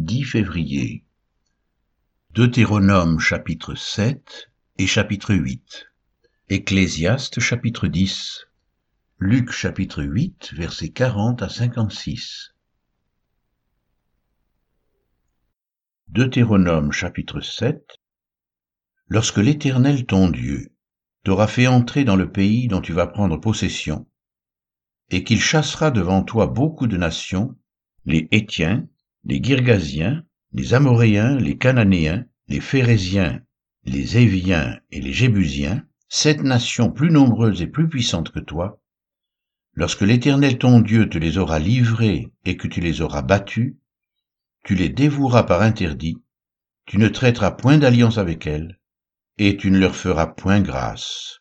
10 février. Deutéronome chapitre 7 et chapitre 8. Ecclésiaste chapitre 10. Luc chapitre 8 versets 40 à 56. Deutéronome chapitre 7. Lorsque l'Éternel ton Dieu t'aura fait entrer dans le pays dont tu vas prendre possession, et qu'il chassera devant toi beaucoup de nations, les Hétiens, les Girgasiens, les Amoréens, les Cananéens, les Phérésiens, les Éviens et les Jébusiens, sept nations plus nombreuses et plus puissantes que toi, lorsque l'Éternel ton Dieu te les aura livrées et que tu les auras battus, tu les dévoueras par interdit, tu ne traiteras point d'alliance avec elles, et tu ne leur feras point grâce.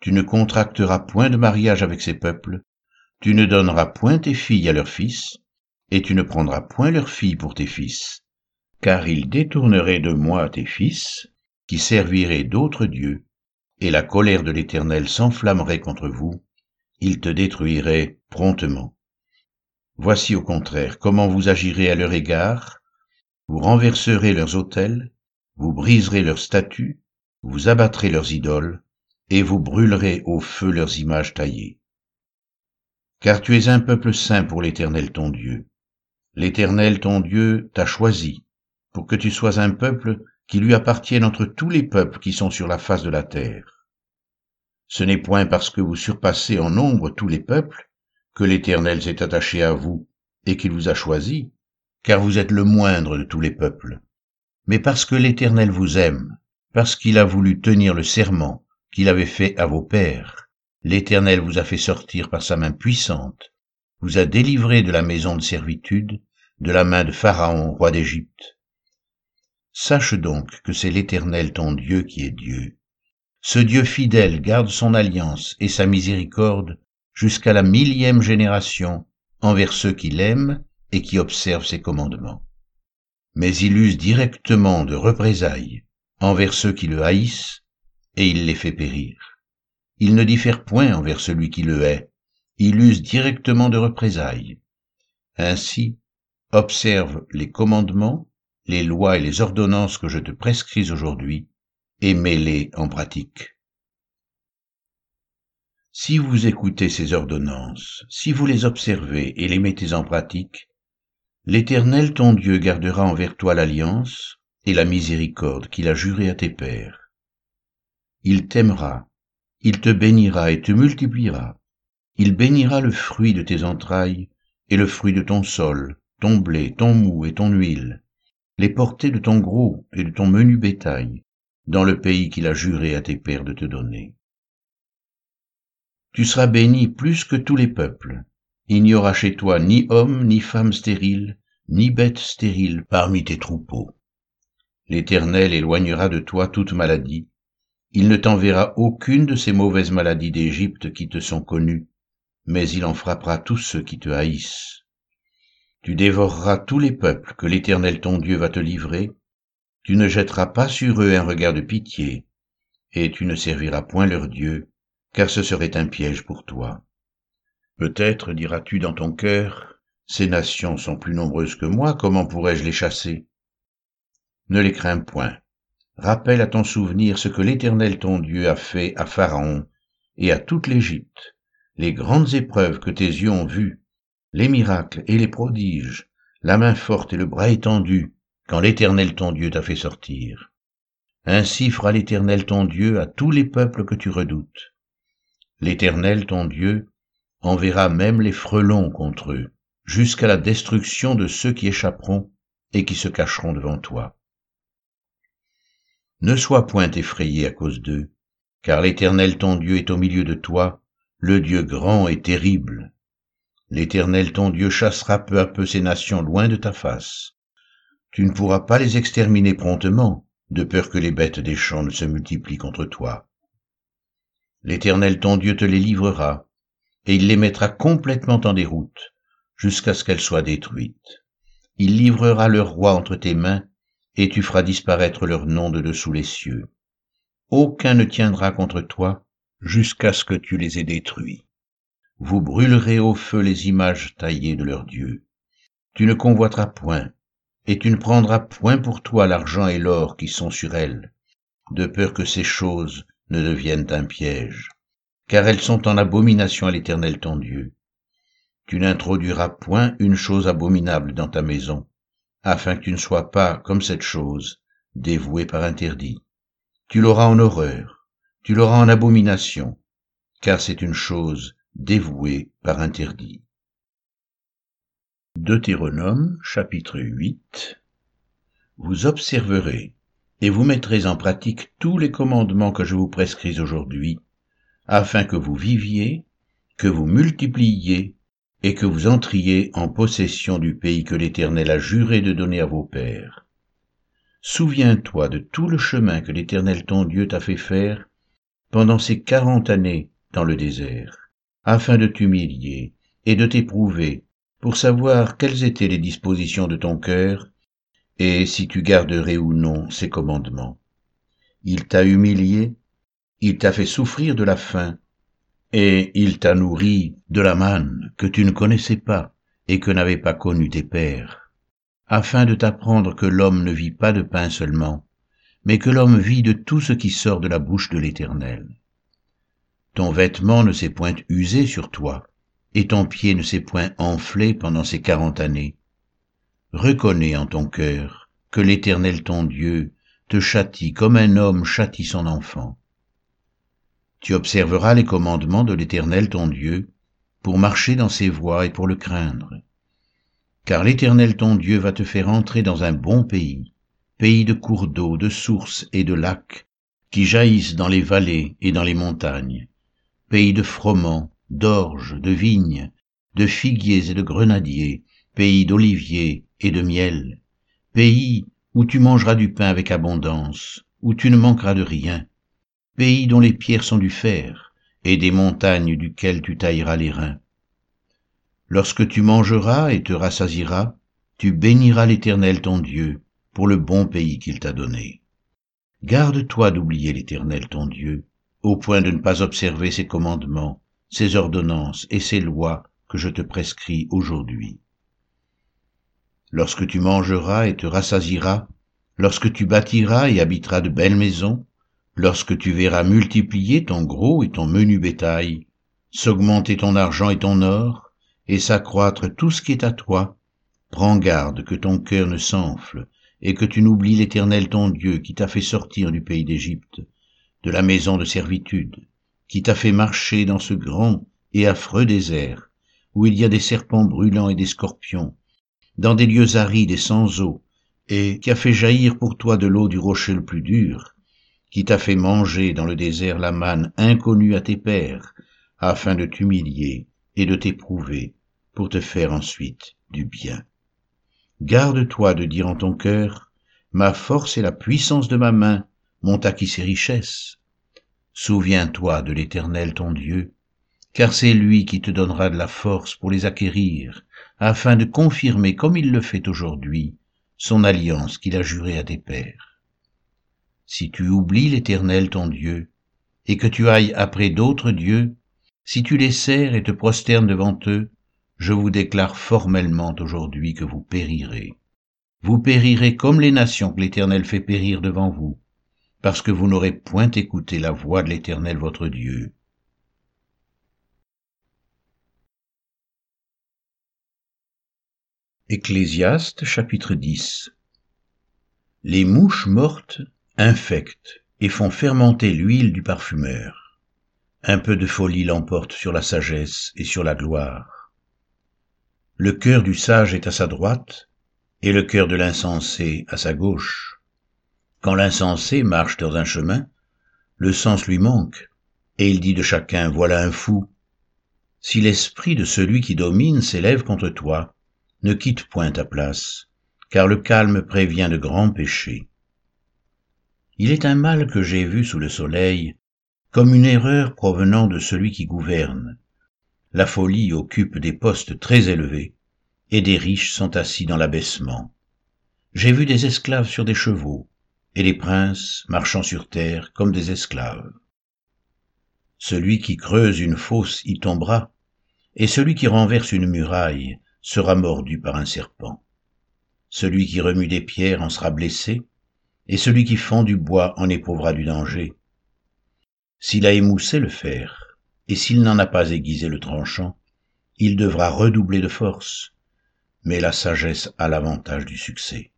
Tu ne contracteras point de mariage avec ces peuples, tu ne donneras point tes filles à leurs fils, et tu ne prendras point leurs filles pour tes fils, car ils détourneraient de moi tes fils, qui serviraient d'autres dieux, et la colère de l'Éternel s'enflammerait contre vous, il te détruirait promptement. Voici au contraire comment vous agirez à leur égard, vous renverserez leurs autels, vous briserez leurs statues, vous abattrez leurs idoles, et vous brûlerez au feu leurs images taillées. Car tu es un peuple saint pour l'Éternel ton Dieu. L'Éternel ton Dieu t'a choisi pour que tu sois un peuple qui lui appartienne entre tous les peuples qui sont sur la face de la terre. Ce n'est point parce que vous surpassez en nombre tous les peuples que l'Éternel s'est attaché à vous et qu'il vous a choisi, car vous êtes le moindre de tous les peuples, mais parce que l'Éternel vous aime, parce qu'il a voulu tenir le serment qu'il avait fait à vos pères. L'Éternel vous a fait sortir par sa main puissante, vous a délivré de la maison de servitude, de la main de Pharaon, roi d'Égypte. Sache donc que c'est l'Éternel ton Dieu qui est Dieu. Ce Dieu fidèle garde son alliance et sa miséricorde jusqu'à la millième génération envers ceux qui l'aiment et qui observent ses commandements. Mais il use directement de représailles envers ceux qui le haïssent et il les fait périr. Il ne diffère point envers celui qui le hait, il use directement de représailles. Ainsi, observe les commandements, les lois et les ordonnances que je te prescris aujourd'hui, et mets-les en pratique. Si vous écoutez ces ordonnances, si vous les observez et les mettez en pratique, l'Éternel ton Dieu gardera envers toi l'alliance et la miséricorde qu'il a jurée à tes pères. Il t'aimera, il te bénira et te multipliera, il bénira le fruit de tes entrailles et le fruit de ton sol, ton blé, ton mou et ton huile, les portées de ton gros et de ton menu bétail, dans le pays qu'il a juré à tes pères de te donner. Tu seras béni plus que tous les peuples. Il n'y aura chez toi ni homme, ni femme stérile, ni bête stérile parmi tes troupeaux. L'Éternel éloignera de toi toute maladie. Il ne t'enverra aucune de ces mauvaises maladies d'Égypte qui te sont connues, mais il en frappera tous ceux qui te haïssent. Tu dévoreras tous les peuples que l'Éternel ton Dieu va te livrer, tu ne jetteras pas sur eux un regard de pitié, et tu ne serviras point leur Dieu, car ce serait un piège pour toi. Peut-être diras-tu dans ton cœur, ces nations sont plus nombreuses que moi, comment pourrais-je les chasser? Ne les crains point. Rappelle à ton souvenir ce que l'Éternel ton Dieu a fait à Pharaon et à toute l'Égypte, les grandes épreuves que tes yeux ont vues, les miracles et les prodiges, la main forte et le bras étendu, quand l'Éternel ton Dieu t'a fait sortir. Ainsi fera l'Éternel ton Dieu à tous les peuples que tu redoutes. L'Éternel ton Dieu enverra même les frelons contre eux, jusqu'à la destruction de ceux qui échapperont et qui se cacheront devant toi. Ne sois point effrayé à cause d'eux, car l'Éternel ton Dieu est au milieu de toi, le Dieu grand et terrible, L'Éternel ton Dieu chassera peu à peu ces nations loin de ta face. Tu ne pourras pas les exterminer promptement, de peur que les bêtes des champs ne se multiplient contre toi. L'Éternel ton Dieu te les livrera, et il les mettra complètement en déroute, jusqu'à ce qu'elles soient détruites. Il livrera leur roi entre tes mains, et tu feras disparaître leur nom de dessous les cieux. Aucun ne tiendra contre toi, jusqu'à ce que tu les aies détruits vous brûlerez au feu les images taillées de leurs dieux. Tu ne convoiteras point, et tu ne prendras point pour toi l'argent et l'or qui sont sur elles, de peur que ces choses ne deviennent un piège, car elles sont en abomination à l'Éternel ton Dieu. Tu n'introduiras point une chose abominable dans ta maison, afin que tu ne sois pas, comme cette chose, dévoué par interdit. Tu l'auras en horreur, tu l'auras en abomination, car c'est une chose dévouée par interdit. Deutéronome chapitre 8 Vous observerez et vous mettrez en pratique tous les commandements que je vous prescris aujourd'hui, afin que vous viviez, que vous multipliiez et que vous entriez en possession du pays que l'Éternel a juré de donner à vos pères. Souviens-toi de tout le chemin que l'Éternel ton Dieu t'a fait faire pendant ces quarante années dans le désert, afin de t'humilier et de t'éprouver pour savoir quelles étaient les dispositions de ton cœur et si tu garderais ou non ses commandements. Il t'a humilié, il t'a fait souffrir de la faim, et il t'a nourri de la manne que tu ne connaissais pas et que n'avaient pas connu tes pères, afin de t'apprendre que l'homme ne vit pas de pain seulement, mais que l'homme vit de tout ce qui sort de la bouche de l'Éternel. Ton vêtement ne s'est point usé sur toi, et ton pied ne s'est point enflé pendant ces quarante années. Reconnais en ton cœur que l'Éternel ton Dieu te châtie comme un homme châtie son enfant. Tu observeras les commandements de l'Éternel ton Dieu pour marcher dans ses voies et pour le craindre. Car l'Éternel ton Dieu va te faire entrer dans un bon pays, pays de cours d'eau, de sources et de lacs, qui jaillissent dans les vallées et dans les montagnes, pays de froment, d'orge, de vignes, de figuiers et de grenadiers, pays d'oliviers et de miel, pays où tu mangeras du pain avec abondance, où tu ne manqueras de rien, pays dont les pierres sont du fer, et des montagnes duquel tu tailleras les reins. Lorsque tu mangeras et te rassasiras, tu béniras l'Éternel ton Dieu pour le bon pays qu'il t'a donné. Garde-toi d'oublier l'Éternel ton Dieu, au point de ne pas observer ses commandements, ses ordonnances et ses lois que je te prescris aujourd'hui. Lorsque tu mangeras et te rassasiras, lorsque tu bâtiras et habiteras de belles maisons, lorsque tu verras multiplier ton gros et ton menu bétail, s'augmenter ton argent et ton or, et s'accroître tout ce qui est à toi, prends garde que ton cœur ne s'enfle, et que tu n'oublies l'Éternel ton Dieu qui t'a fait sortir du pays d'Égypte, de la maison de servitude, qui t'a fait marcher dans ce grand et affreux désert, où il y a des serpents brûlants et des scorpions, dans des lieux arides et sans eau, et qui a fait jaillir pour toi de l'eau du rocher le plus dur, qui t'a fait manger dans le désert la manne inconnue à tes pères, afin de t'humilier et de t'éprouver, pour te faire ensuite du bien. Garde-toi de dire en ton cœur, Ma force et la puissance de ma main m'ont acquis ces richesses, Souviens-toi de l'Éternel ton Dieu, car c'est lui qui te donnera de la force pour les acquérir, afin de confirmer, comme il le fait aujourd'hui, son alliance qu'il a jurée à tes pères. Si tu oublies l'Éternel ton Dieu, et que tu ailles après d'autres dieux, si tu les sers et te prosternes devant eux, je vous déclare formellement aujourd'hui que vous périrez. Vous périrez comme les nations que l'Éternel fait périr devant vous, parce que vous n'aurez point écouté la voix de l'Éternel votre Dieu. Ecclésiaste chapitre 10 Les mouches mortes infectent et font fermenter l'huile du parfumeur. Un peu de folie l'emporte sur la sagesse et sur la gloire. Le cœur du sage est à sa droite, et le cœur de l'insensé à sa gauche. Quand l'insensé marche dans un chemin, le sens lui manque, et il dit de chacun, voilà un fou. Si l'esprit de celui qui domine s'élève contre toi, ne quitte point ta place, car le calme prévient de grands péchés. Il est un mal que j'ai vu sous le soleil, comme une erreur provenant de celui qui gouverne. La folie occupe des postes très élevés, et des riches sont assis dans l'abaissement. J'ai vu des esclaves sur des chevaux, et les princes marchant sur terre comme des esclaves. Celui qui creuse une fosse y tombera, et celui qui renverse une muraille sera mordu par un serpent. Celui qui remue des pierres en sera blessé, et celui qui fend du bois en éprouvera du danger. S'il a émoussé le fer, et s'il n'en a pas aiguisé le tranchant, il devra redoubler de force, mais la sagesse a l'avantage du succès.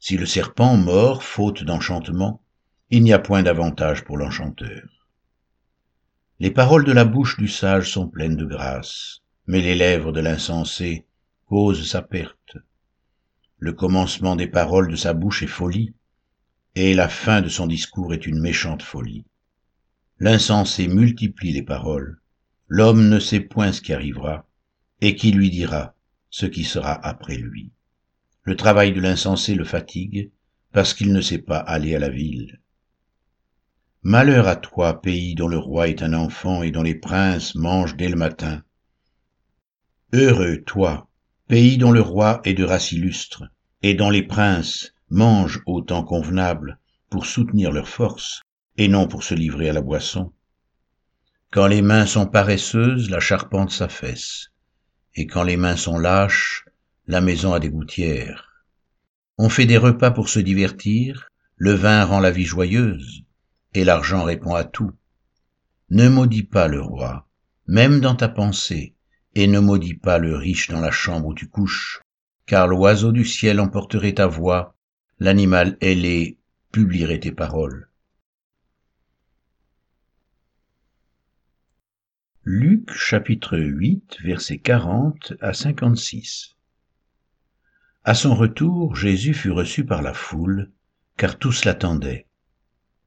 Si le serpent mord faute d'enchantement, il n'y a point d'avantage pour l'enchanteur. Les paroles de la bouche du sage sont pleines de grâce, mais les lèvres de l'insensé causent sa perte. Le commencement des paroles de sa bouche est folie, et la fin de son discours est une méchante folie. L'insensé multiplie les paroles, l'homme ne sait point ce qui arrivera, et qui lui dira ce qui sera après lui. Le travail de l'insensé le fatigue, parce qu'il ne sait pas aller à la ville. Malheur à toi, pays dont le roi est un enfant et dont les princes mangent dès le matin. Heureux, toi, pays dont le roi est de race illustre, et dont les princes mangent au temps convenable pour soutenir leur force, et non pour se livrer à la boisson. Quand les mains sont paresseuses, la charpente s'affaisse, et quand les mains sont lâches, la maison a des gouttières. On fait des repas pour se divertir, le vin rend la vie joyeuse, et l'argent répond à tout. Ne maudis pas le roi, même dans ta pensée, et ne maudis pas le riche dans la chambre où tu couches, car l'oiseau du ciel emporterait ta voix, l'animal ailé publierait tes paroles. Luc chapitre 8 versets 40 à 56 À son retour, Jésus fut reçu par la foule, car tous l'attendaient.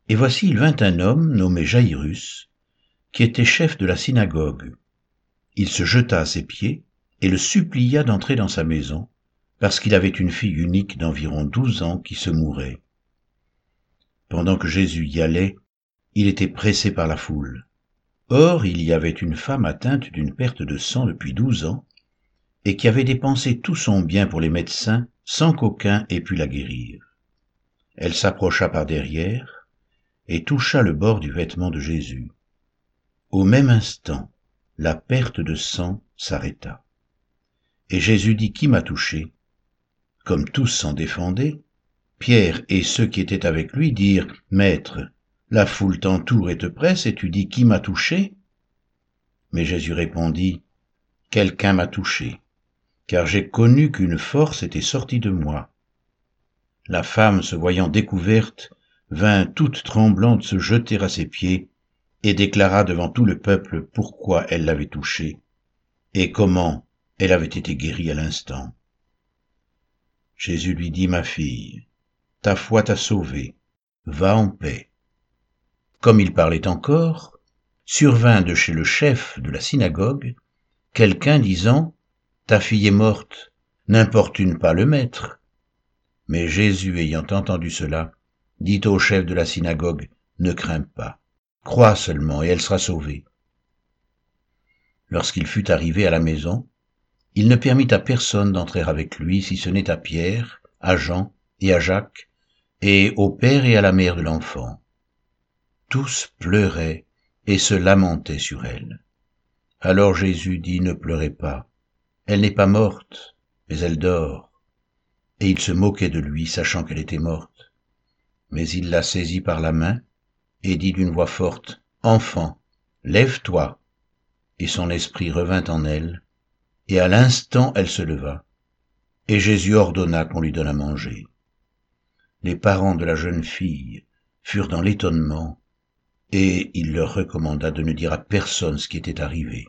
Et voici il vint un homme nommé Jairus, qui était chef de la synagogue. Il se jeta à ses pieds et le supplia d'entrer dans sa maison, parce qu'il avait une fille unique d'environ douze ans qui se mourait. Pendant que Jésus y allait, il était pressé par la foule. Or il y avait une femme atteinte d'une perte de sang depuis douze ans, et qui avait dépensé tout son bien pour les médecins sans qu'aucun ait pu la guérir. Elle s'approcha par derrière et toucha le bord du vêtement de Jésus. Au même instant, la perte de sang s'arrêta. Et Jésus dit, Qui m'a touché? Comme tous s'en défendaient, Pierre et ceux qui étaient avec lui dirent, Maître, la foule t'entoure et te presse, et tu dis, Qui m'a touché? Mais Jésus répondit, Quelqu'un m'a touché, car j'ai connu qu'une force était sortie de moi. La femme, se voyant découverte, vint toute tremblante se jeter à ses pieds, et déclara devant tout le peuple pourquoi elle l'avait touché, et comment elle avait été guérie à l'instant. Jésus lui dit, Ma fille, ta foi t'a sauvée, va en paix. Comme il parlait encore, survint de chez le chef de la synagogue quelqu'un disant, Ta fille est morte, n'importune pas le maître. Mais Jésus ayant entendu cela, dit au chef de la synagogue, Ne crains pas, crois seulement et elle sera sauvée. Lorsqu'il fut arrivé à la maison, il ne permit à personne d'entrer avec lui si ce n'est à Pierre, à Jean et à Jacques, et au père et à la mère de l'enfant. Tous pleuraient et se lamentaient sur elle. Alors Jésus dit, Ne pleurez pas, elle n'est pas morte, mais elle dort. Et il se moquait de lui, sachant qu'elle était morte. Mais il la saisit par la main et dit d'une voix forte, Enfant, lève-toi. Et son esprit revint en elle, et à l'instant elle se leva, et Jésus ordonna qu'on lui donne à manger. Les parents de la jeune fille furent dans l'étonnement, et il leur recommanda de ne dire à personne ce qui était arrivé.